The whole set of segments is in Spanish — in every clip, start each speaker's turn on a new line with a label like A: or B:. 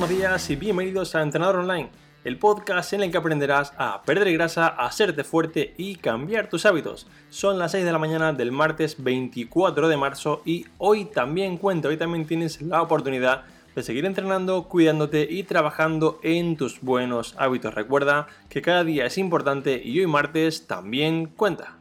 A: buenos días y bienvenidos a Entrenador Online, el podcast en el que aprenderás a perder grasa, a hacerte fuerte y cambiar tus hábitos. Son las 6 de la mañana del martes 24 de marzo y hoy también cuento, hoy también tienes la oportunidad de seguir entrenando, cuidándote y trabajando en tus buenos hábitos. Recuerda que cada día es importante y hoy martes también cuenta.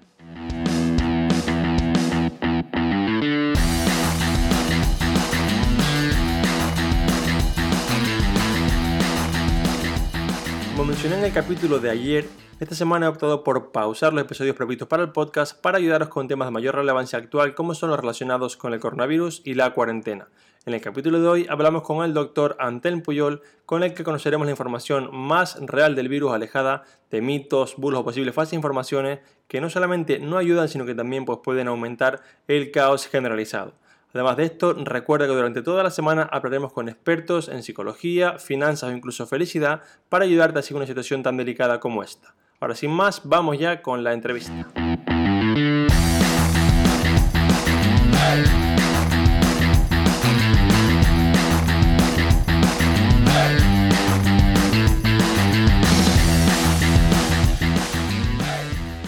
A: En el capítulo de ayer, esta semana he optado por pausar los episodios previstos para el podcast para ayudaros con temas de mayor relevancia actual como son los relacionados con el coronavirus y la cuarentena. En el capítulo de hoy hablamos con el doctor Antel Puyol, con el que conoceremos la información más real del virus alejada de mitos, bulos o posibles falsas informaciones que no solamente no ayudan, sino que también pues, pueden aumentar el caos generalizado. Además de esto, recuerda que durante toda la semana hablaremos con expertos en psicología, finanzas o incluso felicidad para ayudarte a seguir una situación tan delicada como esta. Ahora sin más, vamos ya con la entrevista.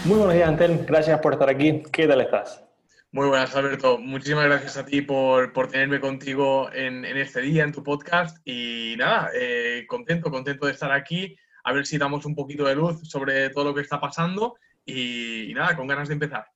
A: Muy buenos días, Antel. Gracias por estar aquí. ¿Qué tal estás?
B: Muy buenas, Alberto. Muchísimas gracias a ti por, tenerme contigo en, este día, en tu podcast. Y nada, eh, contento, contento de estar aquí. A ver si damos un poquito de luz sobre todo lo que está pasando. y nada, con ganas de empezar.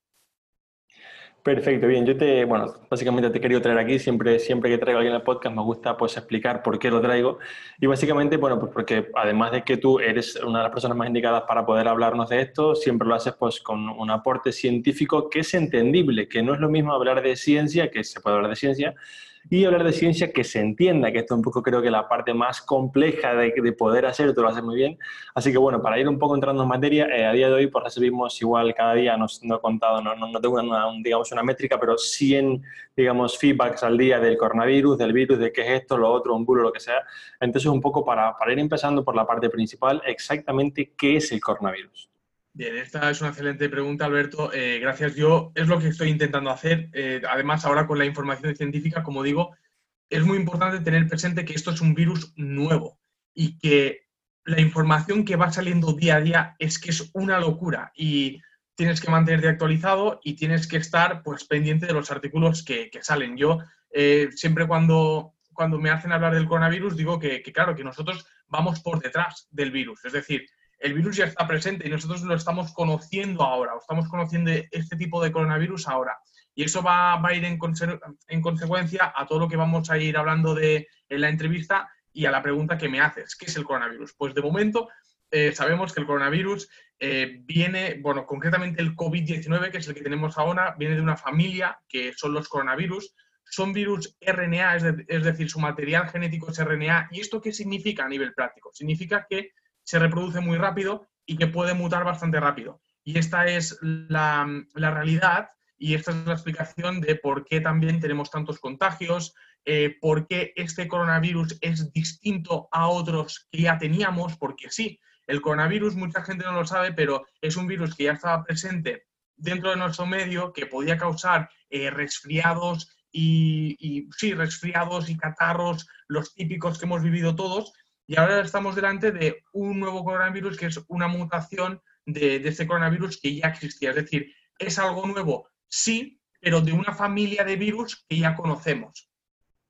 A: Perfecto, bien. Yo te, bueno, básicamente te he querido traer aquí. Siempre, siempre que traigo a alguien al podcast me gusta pues explicar por qué lo traigo. Y básicamente, bueno, pues porque además de que tú eres una de las personas más indicadas para poder hablarnos de esto, siempre lo haces pues con un aporte científico que es entendible, que no es lo mismo hablar de ciencia, que se puede hablar de ciencia, y hablar de ciencia que se entienda, que esto es un poco creo que la parte más compleja de, de poder hacer, tú lo haces muy bien. Así que bueno, para ir un poco entrando en materia, eh, a día de hoy pues recibimos igual cada día, no, no he contado, no, no, tengo una, digamos, una métrica, pero 100 digamos, feedbacks al día del coronavirus, del virus, de qué es esto, lo otro, un bulo, lo que sea. Entonces un poco para, para ir empezando por la parte principal, exactamente qué es el coronavirus.
B: Bien, esta es una excelente pregunta, Alberto. Eh, gracias. Yo es lo que estoy intentando hacer. Eh, además, ahora con la información científica, como digo, es muy importante tener presente que esto es un virus nuevo y que la información que va saliendo día a día es que es una locura y tienes que mantenerte actualizado y tienes que estar pues pendiente de los artículos que, salen. Yo eh, siempre cuando, cuando me hacen hablar del coronavirus digo que, que, claro, que nosotros vamos por detrás del virus. Es decir, el virus ya está presente y nosotros lo estamos conociendo ahora, o estamos conociendo este tipo de coronavirus ahora. Y eso va, a ir en, consecuencia a todo lo que vamos a ir hablando de, en la entrevista y a la pregunta que me haces, ¿qué es el coronavirus? Pues de momento eh, sabemos que el coronavirus eh, viene, bueno, concretamente el COVID-19, que es el que tenemos ahora, viene de una familia que son los coronavirus. Son virus RNA, es decir, su material genético es RNA. ¿Y esto qué significa a nivel práctico? Significa que se reproduce muy rápido y que puede mutar bastante rápido. Y esta es la, realidad y esta es la explicación de por qué también tenemos tantos contagios, eh, por qué este coronavirus es distinto a otros que ya teníamos, porque sí, el coronavirus mucha gente no lo sabe, pero es un virus que ya estaba presente dentro de nuestro medio, que podía causar eh, resfriados y, y, sí, resfriados y catarros, los típicos que hemos vivido todos, y ahora estamos delante de un nuevo coronavirus que es una mutación de, este coronavirus que ya existía. Es decir, es algo nuevo, sí, pero de una familia de virus que ya conocemos.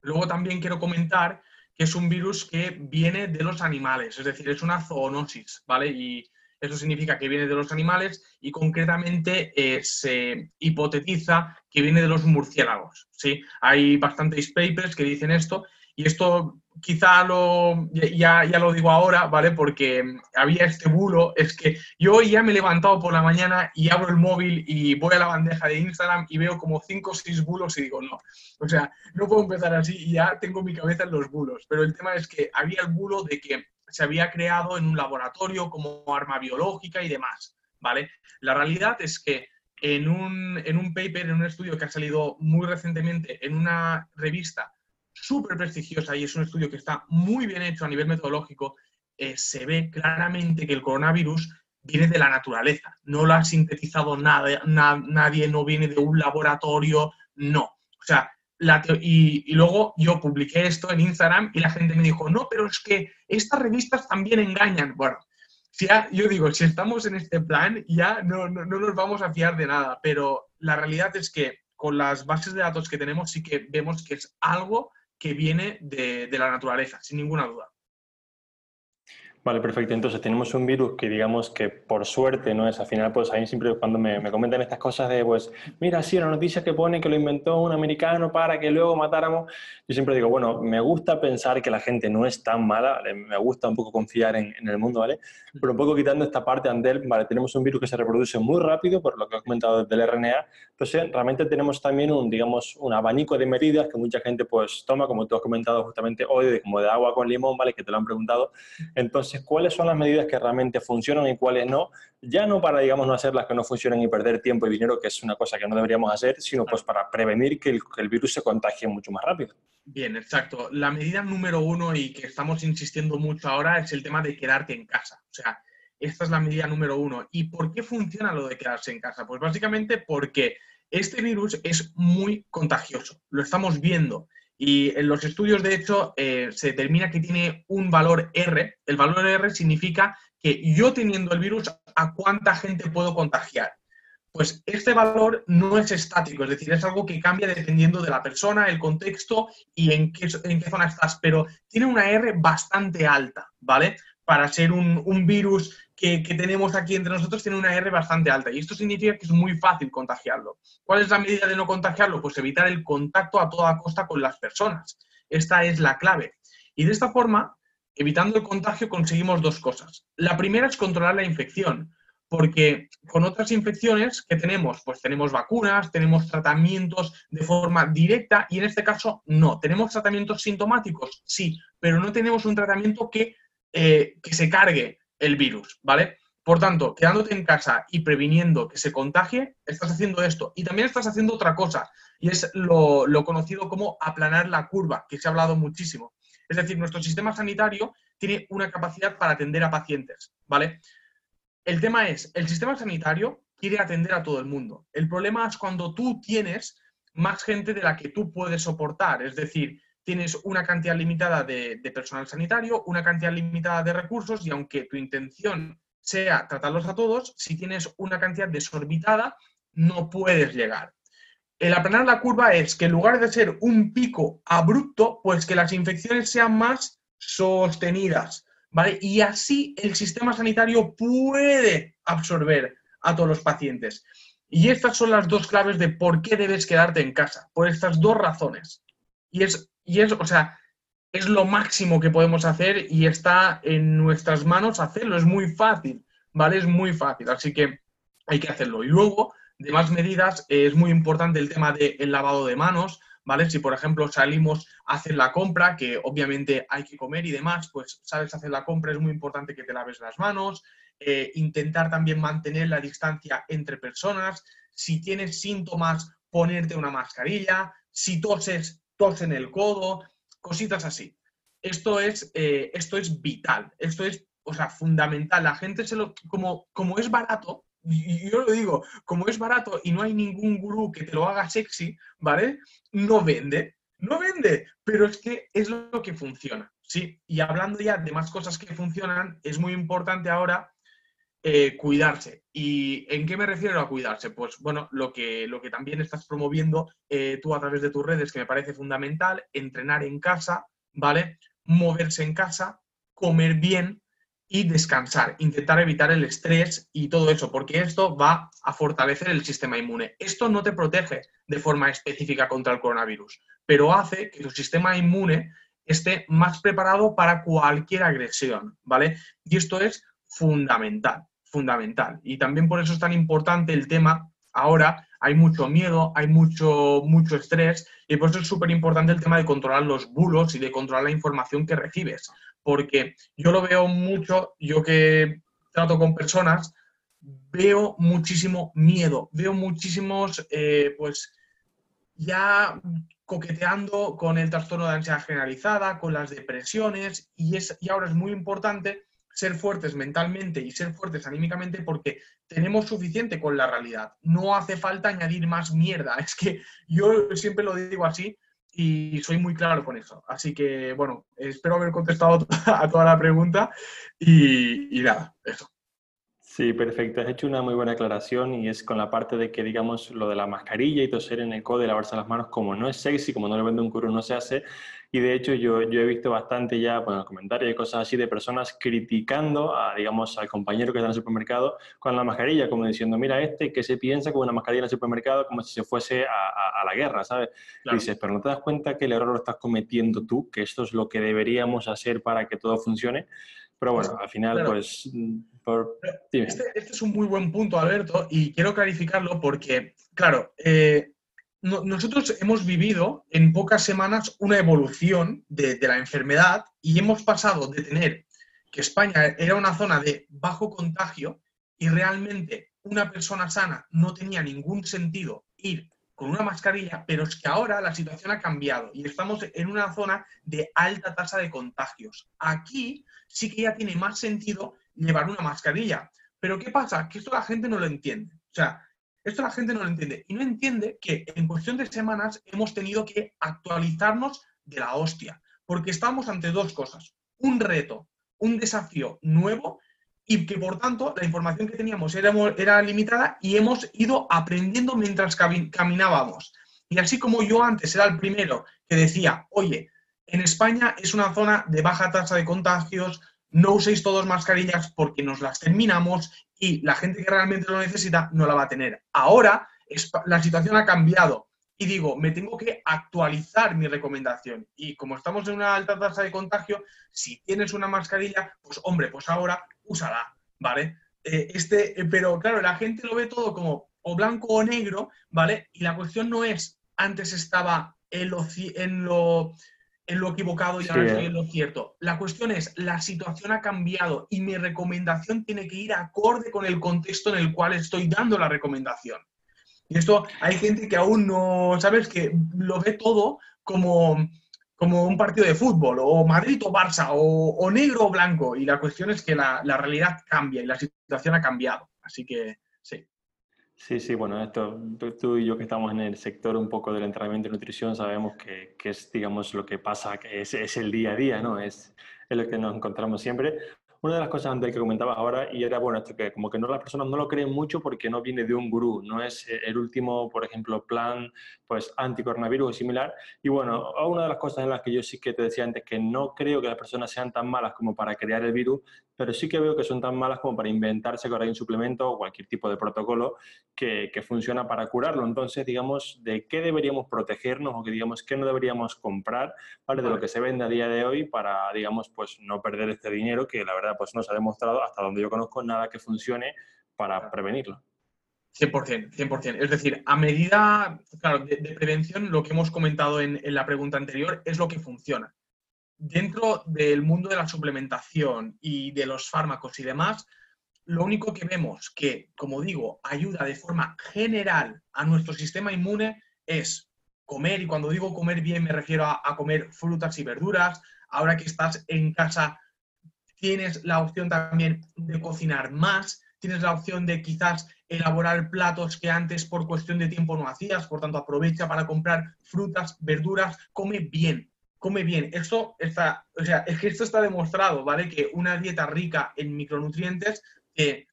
B: Luego también quiero comentar que es un virus que viene de los animales, es decir, es una zoonosis, ¿vale? Y eso significa que viene de los animales y concretamente eh, se hipotetiza que viene de los murciélagos, ¿sí? Hay bastantes papers que dicen esto y esto quizá lo, ya, ya lo digo ahora, ¿vale? Porque había este bulo, es que yo ya me he levantado por la mañana y abro el móvil y voy a la bandeja de Instagram y veo como cinco o seis bulos y digo, no, o sea, no puedo empezar así y ya tengo mi cabeza en los bulos. Pero el tema es que había el bulo de que se había creado en un laboratorio como arma biológica y demás, ¿vale? La realidad es que en un, en un paper, en un estudio que ha salido muy recientemente en una revista súper prestigiosa y es un estudio que está muy bien hecho a nivel metodológico, eh, se ve claramente que el coronavirus viene de la naturaleza, no lo ha sintetizado nada, nadie, no viene de un laboratorio, no. O sea, y, luego yo publiqué esto en Instagram y la gente me dijo, no, pero es que estas revistas también engañan. Bueno, si yo digo, si estamos en este plan, ya no, no, nos vamos a fiar de nada, pero la realidad es que con las bases de datos que tenemos sí que vemos que es algo que viene de la naturaleza, sin ninguna duda.
A: Vale, perfecto. Entonces tenemos un virus que digamos que por suerte no es al final, pues a mí siempre cuando me, comentan estas cosas de, pues, mira, sí, la noticia que pone que lo inventó un americano para que luego matáramos, yo siempre digo, bueno, me gusta pensar que la gente no es tan mala, me gusta un poco confiar en, el mundo, ¿vale? Pero un poco quitando esta parte, Andel, vale, tenemos un virus que se reproduce muy rápido, por lo que he comentado del RNA, entonces realmente tenemos también un, digamos, un abanico de medidas que mucha gente pues toma, como tú has comentado justamente hoy, como de agua con limón, ¿vale? Que te lo han preguntado. Entonces, cuáles son las medidas que realmente funcionan y cuáles no, ya no para, digamos, no hacer las que no funcionan y perder tiempo y dinero, que es una cosa que no deberíamos hacer, sino pues para prevenir que el, virus se contagie mucho más rápido.
B: Bien, exacto. La medida número uno y que estamos insistiendo mucho ahora es el tema de quedarte en casa. O sea, esta es la medida número uno. ¿Y por qué funciona lo de quedarse en casa? Pues básicamente porque este virus es muy contagioso. Lo estamos viendo. Y en los estudios, de hecho, eh, se determina que tiene un valor R. El valor R significa que yo teniendo el virus, ¿a cuánta gente puedo contagiar? Pues este valor no es estático, es decir, es algo que cambia dependiendo de la persona, el contexto y en qué, en qué zona estás, pero tiene una R bastante alta, ¿vale? Para ser un, un virus que, tenemos aquí entre nosotros tiene una R bastante alta y esto significa que es muy fácil contagiarlo. ¿Cuál es la medida de no contagiarlo? Pues evitar el contacto a toda costa con las personas. Esta es la clave. Y de esta forma, evitando el contagio, conseguimos dos cosas. La primera es controlar la infección, porque con otras infecciones que tenemos, pues tenemos vacunas, tenemos tratamientos de forma directa y en este caso no. ¿Tenemos tratamientos sintomáticos? Sí, pero no tenemos un tratamiento que, eh, que se cargue el virus, ¿vale? Por tanto, quedándote en casa y previniendo que se contagie, estás haciendo esto. Y también estás haciendo otra cosa, y es lo, conocido como aplanar la curva, que se ha hablado muchísimo. Es decir, nuestro sistema sanitario tiene una capacidad para atender a pacientes, ¿vale? El tema es, el sistema sanitario quiere atender a todo el mundo. El problema es cuando tú tienes más gente de la que tú puedes soportar. Es decir, tienes una cantidad limitada de, personal sanitario, una cantidad limitada de recursos y aunque tu intención sea tratarlos a todos, si tienes una cantidad desorbitada, no puedes llegar. El aplanar la curva es que en lugar de ser un pico abrupto, pues que las infecciones sean más sostenidas, ¿vale? Y así el sistema sanitario puede absorber a todos los pacientes. Y estas son las dos claves de por qué debes quedarte en casa, por estas dos razones. Y es y es, o sea, es lo máximo que podemos hacer y está en nuestras manos hacerlo. Es muy fácil, ¿vale? Es muy fácil, así que hay que hacerlo. Y luego, de más medidas, es muy importante el tema del lavado de manos, ¿vale? Si, por ejemplo, salimos a hacer la compra, que obviamente hay que comer y demás, pues sabes hacer la compra, es muy importante que te laves las manos, eh, intentar también mantener la distancia entre personas, si tienes síntomas, ponerte una mascarilla, si toses, tos en el codo, cositas así. Esto es, eh, esto es vital, esto es, o sea, fundamental. La gente se lo, como, como es barato, y yo lo digo, como es barato y no hay ningún gurú que te lo haga sexy, ¿vale? No vende, no vende, pero es que es lo que funciona, ¿sí? Y hablando ya de más cosas que funcionan, es muy importante ahora eh, cuidarse. ¿Y en qué me refiero a cuidarse? Pues bueno, lo que, lo que también estás promoviendo eh, tú a través de tus redes, que me parece fundamental, entrenar en casa, ¿vale? Moverse en casa, comer bien y descansar, intentar evitar el estrés y todo eso, porque esto va a fortalecer el sistema inmune. Esto no te protege de forma específica contra el coronavirus, pero hace que tu sistema inmune esté más preparado para cualquier agresión, ¿vale? Y esto es fundamental, fundamental. Y también por eso es tan importante el tema ahora. Hay mucho miedo, hay mucho, mucho estrés y por eso es súper importante el tema de controlar los bulos y de controlar la información que recibes. Porque yo lo veo mucho, yo que trato con personas, veo muchísimo miedo, veo muchísimos, eh, pues ya coqueteando con el trastorno de ansiedad generalizada, con las depresiones, y, es, y ahora es muy importante ser fuertes mentalmente y ser fuertes anímicamente porque tenemos suficiente con la realidad. No hace falta añadir más mierda. Es que yo siempre lo digo así, y soy muy claro con eso. Así que, bueno, espero haber contestado a toda la pregunta y, y nada, eso.
A: Sí, perfecto. Has hecho una muy buena aclaración y es con la parte de que, digamos, lo de la mascarilla y toser en el codo y lavarse las manos, como no es sexy, como no le vende un curo, no se hace. Y de hecho yo, yo he visto bastante ya, bueno, comentarios y cosas así de personas criticando, a, digamos, al compañero que está en el supermercado con la mascarilla, como diciendo, mira este que se piensa con una mascarilla en el supermercado como si se fuese a, a, la guerra, ¿sabes? dices, pero no te das cuenta que el error lo estás cometiendo tú, que esto es lo que deberíamos hacer para que todo funcione. Pero bueno, al final, pues... Mm,
B: este, este, es un muy buen punto, Alberto, y quiero clarificarlo porque, claro, eh, nosotros hemos vivido en pocas semanas una evolución de, la enfermedad y hemos pasado de tener que España era una zona de bajo contagio y realmente una persona sana no tenía ningún sentido ir con una mascarilla, pero es que ahora la situación ha cambiado y estamos en una zona de alta tasa de contagios. Aquí sí que ya tiene más sentido llevar una mascarilla. Pero ¿qué pasa? Que esto la gente no lo entiende. O sea, esto la gente no lo entiende. Y no entiende que en cuestión de semanas hemos tenido que actualizarnos de la hostia. Porque estamos ante dos cosas. Un reto, un desafío nuevo y que por tanto la información que teníamos era, era limitada y hemos ido aprendiendo mientras caminábamos. Y así como yo antes era el primero que decía, oye, en España es una zona de baja tasa de contagios, no uséis todos mascarillas porque nos las terminamos y la gente que realmente lo necesita no la va a tener. Ahora la situación ha cambiado y digo, me tengo que actualizar mi recomendación. Y como estamos en una alta tasa de contagio, si tienes una mascarilla, pues hombre, pues ahora úsala, ¿vale? Eh, este, eh, pero claro, la gente lo ve todo como o blanco o negro, ¿vale? Y la cuestión no es, antes estaba en en lo en lo equivocado y ahora estoy en lo cierto. La cuestión es, la situación ha cambiado y mi recomendación tiene que ir acorde con el contexto en el cual estoy dando la recomendación. Y esto hay gente que aún no, ¿sabes? Que lo ve todo como, como un partido de fútbol, o Madrid o Barça, o, negro o blanco. Y la cuestión es que la, la realidad cambia y la situación ha cambiado. Así que sí.
A: Sí, sí, bueno, esto, tú y yo que estamos en el sector un poco del entrenamiento y nutrición sabemos que, que es, digamos, lo que pasa, que es, es, el día a día, ¿no? Es, es lo que nos encontramos siempre. Una de las cosas, André, que comentabas ahora, y era, bueno, esto que como que no las personas no lo creen mucho porque no viene de un gurú, no es eh, el último, por ejemplo, plan pues anticoronavirus o similar. Y bueno, una de las cosas en las que yo sí que te decía antes que no creo que las personas sean tan malas como para crear el virus, pero sí que veo que son tan malas como para inventarse que ahora hay un suplemento o cualquier tipo de protocolo que, que funciona para curarlo. Entonces, digamos, ¿de qué deberíamos protegernos o que digamos qué no deberíamos comprar ¿vale? de lo que se vende a día de hoy para, digamos, pues no perder este dinero que la verdad pues no se ha demostrado hasta donde yo conozco nada que funcione para prevenirlo.
B: 100%, 100%. Es decir, a medida claro, de, prevención, lo que hemos comentado en, en, la pregunta anterior es lo que funciona. Dentro del mundo de la suplementación y de los fármacos y demás, lo único que vemos que, como digo, ayuda de forma general a nuestro sistema inmune es comer, y cuando digo comer bien me refiero a, comer frutas y verduras. Ahora que estás en casa, tienes la opción también de cocinar más, tienes la opción de quizás elaborar platos que antes por cuestión de tiempo no hacías, por tanto aprovecha para comprar frutas, verduras, come bien, come bien. Esto está, o sea, es que esto está demostrado, ¿vale? Que una dieta rica en micronutrientes eh,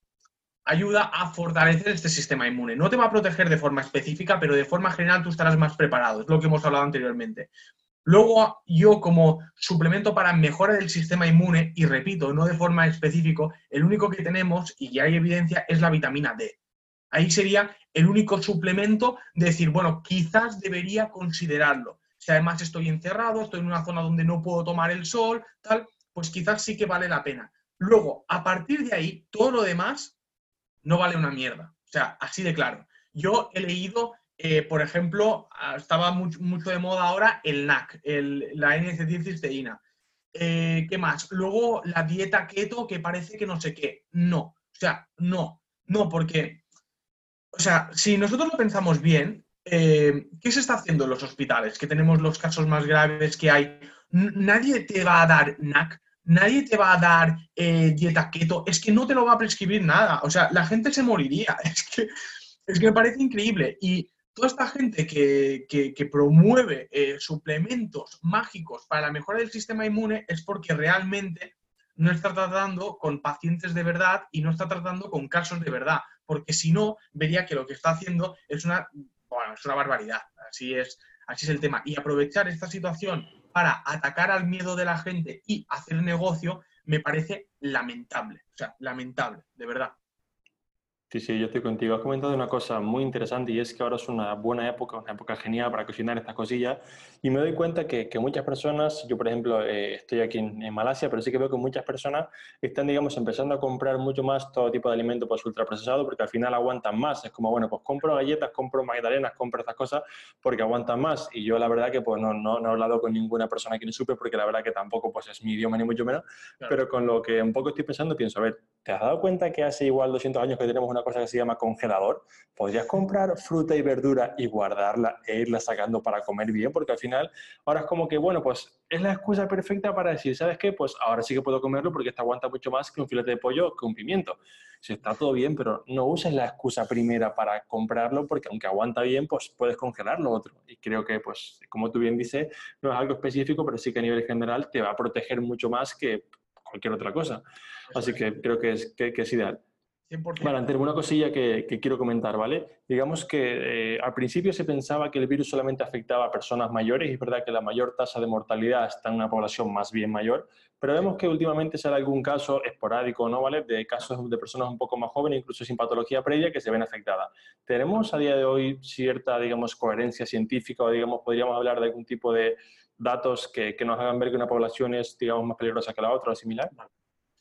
B: ayuda a fortalecer este sistema inmune. No te va a proteger de forma específica, pero de forma general tú estarás más preparado, es lo que hemos hablado anteriormente. Luego, yo como suplemento para mejora del sistema inmune, y repito, no de forma específica, el único que tenemos, y ya hay evidencia, es la vitamina D. Ahí sería el único suplemento de decir, bueno, quizás debería considerarlo. Si además estoy encerrado, estoy en una zona donde no puedo tomar el sol, tal, pues quizás sí que vale la pena. Luego, a partir de ahí, todo lo demás no vale una mierda. O sea, así de claro. Yo he leído eh, por ejemplo, ah, estaba mucho, de moda ahora el NAC, la N-acetilcisteína. Eh, ¿Qué más? Luego la dieta keto que parece que no sé qué. No, o sea, no, no, porque, o sea, si nosotros lo pensamos bien, eh, ¿qué se está haciendo en los hospitales? Que tenemos los casos más graves que hay. nadie te va a dar NAC, nadie te va a dar dieta keto, es que no te lo va a prescribir nada. O sea, la gente se moriría. Es que, es que me parece increíble. Y toda esta gente que, promueve eh, suplementos mágicos para la mejora del sistema inmune es porque realmente no está tratando con pacientes de verdad y no está tratando con casos de verdad, porque si no, vería que lo que está haciendo es una, es una barbaridad. Así es, así es el tema. Y aprovechar esta situación para atacar al miedo de la gente y hacer negocio me parece lamentable. O sea, lamentable, de verdad.
A: Sí, sí, yo estoy contigo. Has comentado una cosa muy interesante y es que ahora es una buena época, una época genial para cocinar estas cosillas. Y me doy cuenta que, que muchas personas, yo por ejemplo eh, estoy aquí en, Malasia, pero sí que veo que muchas personas están, digamos, empezando a comprar mucho más todo tipo de alimentos pues, ultraprocesados porque al final aguantan más. Es como, bueno, pues compro galletas, compro magdalenas, compro estas cosas porque aguantan más. Y yo la verdad que pues no, no, no he hablado con ninguna persona aquí en Super porque la verdad que tampoco pues es mi idioma ni mucho menos. Pero con lo que un poco estoy pensando, pienso, a ver, ¿te has dado cuenta que hace igual 200 años que tenemos una cosa que se llama congelador, podrías comprar fruta y verdura y guardarla e irla sacando para comer bien, porque al final ahora es como que, bueno, pues es la excusa perfecta para decir, ¿sabes qué? Pues ahora sí que puedo comerlo porque este aguanta mucho más que un filete de pollo que un pimiento. Si está todo bien, pero no uses la excusa primera para comprarlo porque aunque aguanta bien, pues puedes congelar lo otro. Y creo que, pues, como tú bien dices, no es algo específico, pero sí que a nivel general te va a proteger mucho más que cualquier otra cosa. Así que creo que es, que, es ideal. Vale, Vale, una cosilla que, quiero comentar, ¿vale? Digamos que eh, al principio se pensaba que el virus solamente afectaba a personas mayores y es verdad que la mayor tasa de mortalidad está en una población más bien mayor, pero vemos que últimamente sale algún caso esporádico, ¿no? ¿Vale? De casos de personas un poco más jóvenes, incluso sin patología previa, que se ven afectadas. ¿Tenemos a día de hoy cierta, digamos, coherencia científica o, digamos, podríamos hablar de algún tipo de datos que, que nos hagan ver que una población es, digamos, más peligrosa que la otra o similar?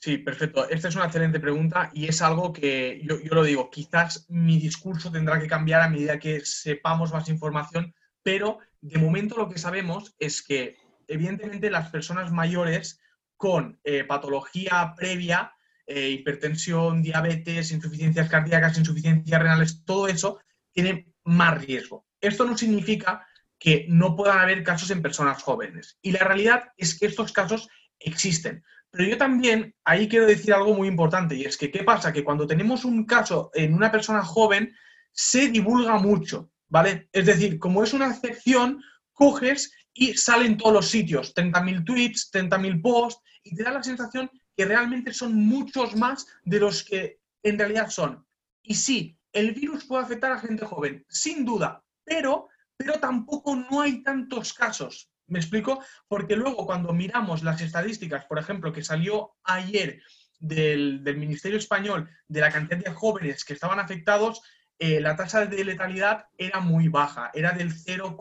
B: Sí, perfecto. Esta es una excelente pregunta y es algo que yo, lo digo, quizás mi discurso tendrá que cambiar a medida que sepamos más información, pero de momento lo que sabemos es que evidentemente las personas mayores con eh, patología previa, eh, hipertensión, diabetes, insuficiencias cardíacas, insuficiencias renales, todo eso tiene más riesgo. Esto no significa que no puedan haber casos en personas jóvenes. Y la realidad es que estos casos existen. Pero yo también ahí quiero decir algo muy importante y es que ¿qué pasa? Que cuando tenemos un caso en una persona joven, se divulga mucho, ¿vale? Es decir, como es una excepción, coges y salen todos los sitios, 30.000 tweets, 30.000 posts, y te da la sensación que realmente son muchos más de los que en realidad son. Y sí, el virus puede afectar a gente joven, sin duda, pero, pero tampoco no hay tantos casos. ¿Me explico? Porque luego cuando miramos las estadísticas, por ejemplo, que salió ayer del, Ministerio Español de la cantidad de jóvenes que estaban afectados, eh, la tasa de letalidad era muy baja, era del 0,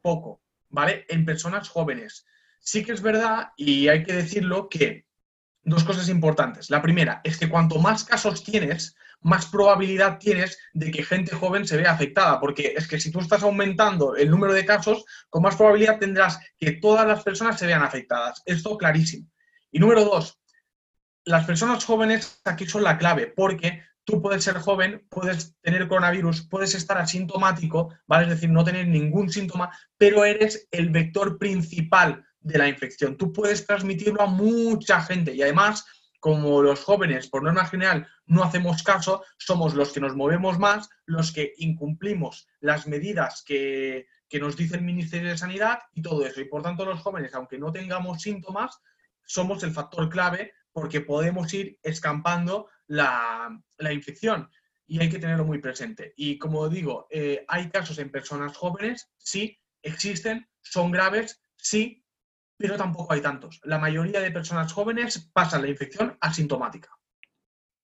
B: poco, ¿vale? En personas jóvenes. Sí que es verdad, y hay que decirlo, que dos cosas importantes. La primera es que cuanto más casos tienes, más probabilidad tienes de que gente joven se vea afectada, porque es que si tú estás aumentando el número de casos, con más probabilidad tendrás que todas las personas se vean afectadas. Esto clarísimo. Y número dos, las personas jóvenes aquí son la clave, porque tú puedes ser joven, puedes tener coronavirus, puedes estar asintomático, ¿vale? Es decir, no tener ningún síntoma, pero eres el vector principal de la infección. Tú puedes transmitirlo a mucha gente y además como los jóvenes, por norma general, no hacemos caso, somos los que nos movemos más, los que incumplimos las medidas que, nos dice el Ministerio de Sanidad y todo eso. Y por tanto, los jóvenes, aunque no tengamos síntomas, somos el factor clave porque podemos ir escampando la, infección. Y hay que tenerlo muy presente. Y como digo, eh, hay casos en personas jóvenes, sí, existen, son graves, sí, pero tampoco hay tantos. La mayoría de personas jóvenes pasan la infección asintomática.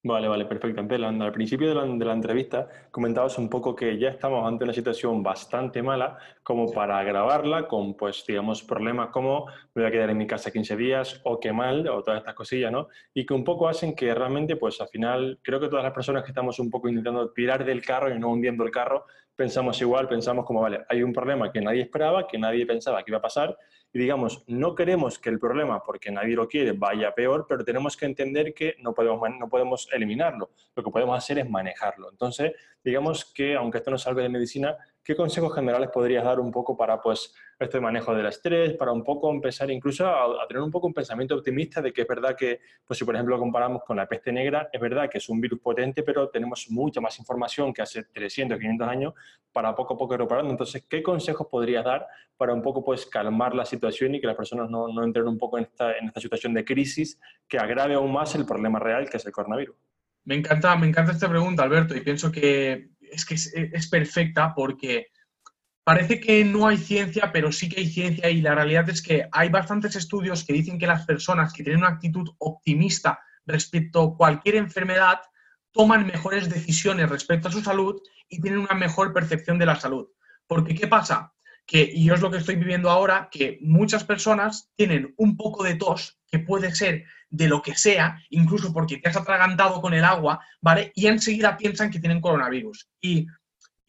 A: Vale, vale, perfecto. al principio de la, entrevista comentabas un poco que ya estamos ante una situación bastante mala como para agravarla con, pues, digamos, problemas como me voy a quedar en mi casa 15 días o qué mal o todas estas cosillas, ¿no? Y que un poco hacen que realmente, pues, al final, creo que todas las personas que estamos un poco intentando tirar del carro y no hundiendo el carro, pensamos igual, pensamos como, vale, hay un problema que nadie esperaba, que nadie pensaba que iba a pasar y digamos, no queremos que el problema, porque nadie lo quiere, vaya peor, pero tenemos que entender que no podemos, no podemos eliminarlo. Lo que podemos hacer es manejarlo. Entonces, digamos que, aunque esto no salga de medicina, ¿qué consejos generales podrías dar un poco para pues, este manejo del estrés, para un poco empezar incluso a, tener un poco un pensamiento optimista de que es verdad que, pues si por ejemplo lo comparamos con la peste negra, es verdad que es un virus potente, pero tenemos mucha más información que hace 300, 500 años para poco a poco reparando. Entonces, ¿qué consejos podrías dar para un poco pues calmar la situación y que las personas no, no entren un poco en esta, en esta situación de crisis que agrave aún más el problema real que es el coronavirus?
B: Me encanta, me encanta esta pregunta, Alberto, y pienso que es que es, perfecta porque parece que no hay ciencia, pero sí que hay ciencia y la realidad es que hay bastantes estudios que dicen que las personas que tienen una actitud optimista respecto a cualquier enfermedad toman mejores decisiones respecto a su salud y tienen una mejor percepción de la salud. Porque, ¿qué pasa? Que, y yo es lo que estoy viviendo ahora, que muchas personas tienen un poco de tos, que puede ser de lo que sea, incluso porque te has atragantado con el agua, ¿vale? Y enseguida piensan que tienen coronavirus. Y,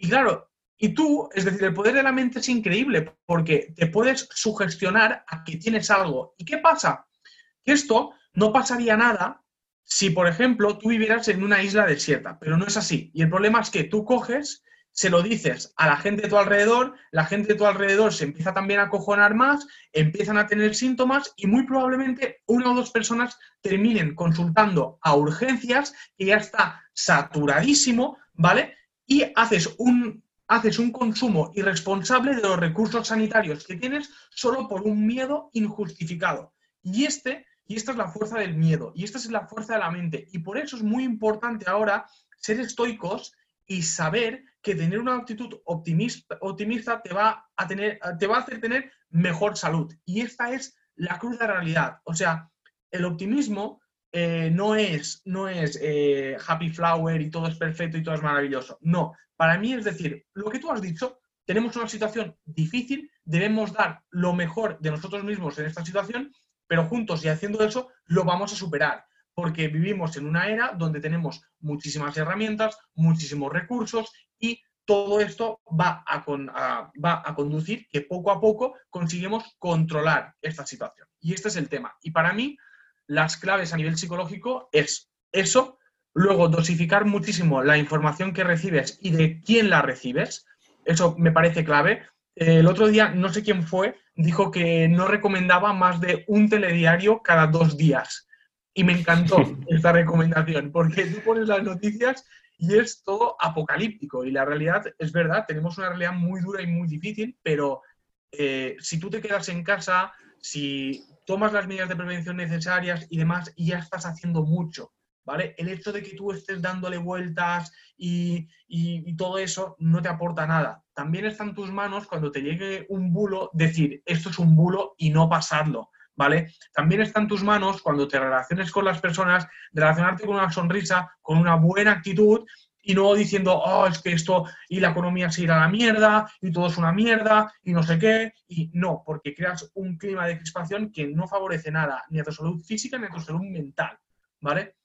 B: claro, y tú, es decir, el poder de la mente es increíble porque te puedes sugestionar a que tienes algo. ¿Y qué pasa? Que esto no pasaría nada si, por ejemplo, tú vivieras en una isla desierta, pero no es así. Y el problema es que tú coges se lo dices a la gente de tu alrededor, la gente de tu alrededor se empieza también a cojonar más, empiezan a tener síntomas y muy probablemente una o dos personas terminen consultando a urgencias, que ya está saturadísimo, ¿vale? Y haces un, haces un consumo irresponsable de los recursos sanitarios que tienes solo por un miedo injustificado. Y este y esta es la fuerza del miedo, y esta es la fuerza de la mente. Y por eso es muy importante ahora ser estoicos y saber que tener una actitud optimista, te, va a tener, te va a hacer tener mejor salud. Y esta es la cruda realidad. O sea, el optimismo eh, no es, no es eh, happy flower y todo es perfecto y todo es maravilloso. No, para mí es decir, lo que tú has dicho, tenemos una situación difícil, debemos dar lo mejor de nosotros mismos en esta situación, pero juntos y haciendo eso lo vamos a superar porque vivimos en una era donde tenemos muchísimas herramientas, muchísimos recursos y todo esto va a, va a conducir que poco a poco conseguimos controlar esta situación. Y este es el tema. Y para mí, las claves a nivel psicológico es eso, luego dosificar muchísimo la información que recibes y de quién la recibes. Eso me parece clave. El otro día, no sé quién fue, dijo que no recomendaba más de un telediario cada dos días. Y me encantó esta recomendación, porque tú pones las noticias y es todo apocalíptico. Y la realidad es verdad, tenemos una realidad muy dura y muy difícil, pero eh, si tú te quedas en casa, si tomas las medidas de prevención necesarias y demás, ya estás haciendo mucho. ¿Vale? El hecho de que tú estés dándole vueltas y, y, todo eso no te aporta nada. También está en tus manos cuando te llegue un bulo decir esto es un bulo y no pasarlo. ¿Vale? También está en tus manos, cuando te relaciones con las personas, relacionarte con una sonrisa, con una buena actitud y no diciendo, oh, es que esto y la economía se irá a la mierda y todo es una mierda y no sé qué. Y no, porque creas un clima de crispación que no favorece nada, ni a tu salud física ni a tu salud mental, ¿vale?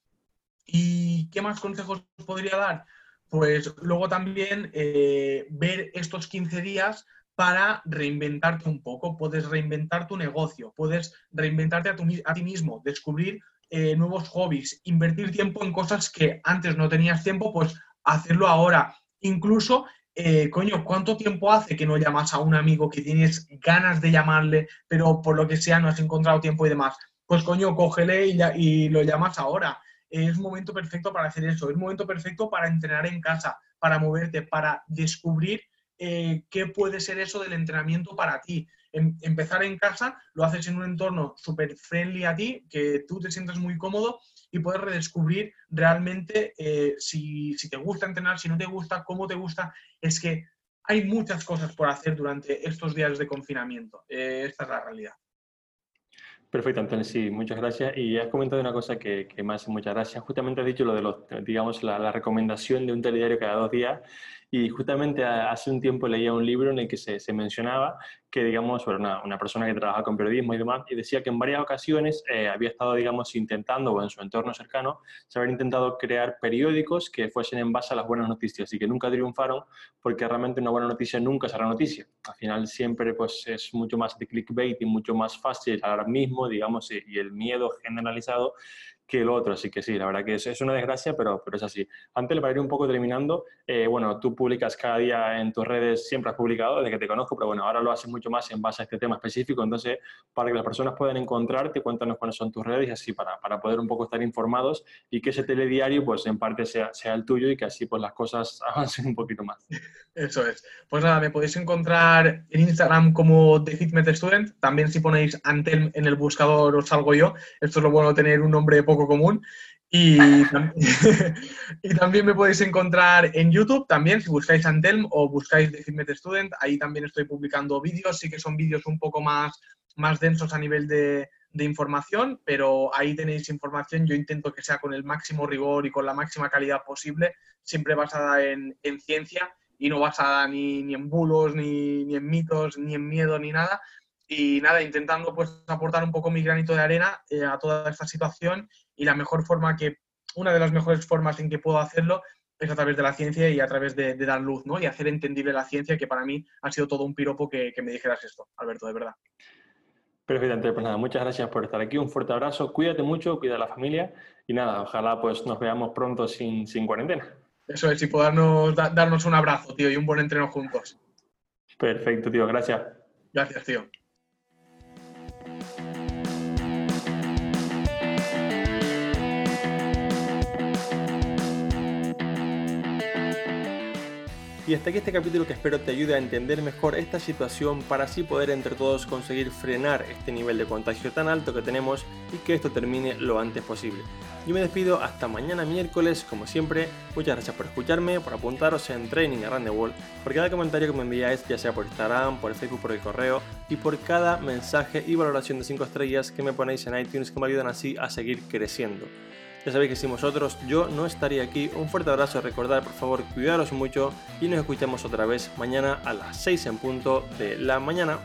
B: ¿Y qué más consejos podría dar? Pues luego también eh, ver estos 15 días para reinventarte un poco. Puedes reinventar tu negocio, puedes reinventarte a, ti mismo, descubrir eh, nuevos hobbies, invertir tiempo en cosas que antes no tenías tiempo, pues hacerlo ahora. Incluso, eh, coño, ¿cuánto tiempo hace que no llamas a un amigo que tienes ganas de llamarle, pero por lo que sea no has encontrado tiempo y demás? Pues coño, cógele y, y lo llamas ahora. Es momento perfecto para hacer eso, es momento perfecto para entrenar en casa, para moverte, para descubrir eh, qué puede ser eso del entrenamiento para ti. Em, empezar en casa, lo haces en un entorno súper friendly a ti, que tú te sientes muy cómodo y puedes redescubrir realmente eh, si, te gusta entrenar, si no te gusta, cómo te gusta. Es que hay muchas cosas por hacer durante estos días de confinamiento. Eh, esta es la realidad.
A: Perfecto, Antonio, sí, muchas gracias. Y has comentado una cosa que, que me hace muchas gracias. Justamente has dicho lo de los, digamos, la, la recomendación de un telediario cada dos días. Y justamente hace un tiempo leía un libro en el que se, mencionaba que, digamos, una, una, persona que trabaja con periodismo y demás, y decía que en varias ocasiones eh, había estado, digamos, intentando, o en su entorno cercano, se habían intentado crear periódicos que fuesen en base a las buenas noticias y que nunca triunfaron porque realmente una buena noticia nunca será noticia. Al final siempre pues, es mucho más de clickbait y mucho más fácil el alarmismo, digamos, y el miedo generalizado que lo otro. Así que sí, la verdad que es, es una desgracia, pero, pero es así. Antes, para ir un poco terminando, eh, bueno, tú publicas cada día en tus redes, siempre has publicado desde que te conozco, pero bueno, ahora lo haces mucho más en base a este tema específico. Entonces, para que las personas puedan encontrarte, cuéntanos cuáles son tus redes y así para, para poder un poco estar informados y que ese telediario, pues en parte sea, sea el tuyo y que así pues las cosas avancen un poquito más.
B: Eso es. Pues nada, me podéis encontrar en Instagram como The Student. También si ponéis Antelm en el buscador os salgo yo. Esto es lo bueno de tener un nombre poco común. Y, y, también me podéis encontrar en YouTube, también si buscáis Antelm o buscáis The Fitmet Student, ahí también estoy publicando vídeos, sí que son vídeos un poco más, más densos a nivel de, de, información, pero ahí tenéis información, yo intento que sea con el máximo rigor y con la máxima calidad posible, siempre basada en, en ciencia y no basada ni, ni en bulos, ni, ni en mitos, ni en miedo, ni nada, y nada, intentando pues aportar un poco mi granito de arena eh, a toda esta situación y la mejor forma que, una de las mejores formas en que puedo hacerlo es a través de la ciencia y a través de, dar luz, ¿no? Y hacer entendible la ciencia, que para mí ha sido todo un piropo que, me dijeras esto, Alberto, de verdad.
A: Perfectamente, pues nada, muchas gracias por estar aquí, un fuerte abrazo, cuídate mucho, cuida a la familia y nada, ojalá pues nos veamos pronto sin, sin cuarentena.
B: Eso es, y podernos darnos un abrazo, tío, y un buen entreno juntos.
A: Perfecto, tío, gracias.
B: Gracias, tío.
A: Y hasta aquí este capítulo que espero te ayude a entender mejor esta situación para así poder entre todos conseguir frenar este nivel de contagio tan alto que tenemos y que esto termine lo antes posible. Yo me despido hasta mañana miércoles, como siempre. Muchas gracias por escucharme, por apuntaros en Training Around the World, por cada comentario que me enviáis, ya sea por Instagram, por Facebook, por el correo, y por cada mensaje y valoración de 5 estrellas que me ponéis en iTunes que me ayudan así a seguir creciendo. Ya sabéis que si vosotros yo no estaría aquí. Un fuerte abrazo, recordad por favor cuidaros mucho y nos escuchamos otra vez mañana a las 6 en punto de la mañana.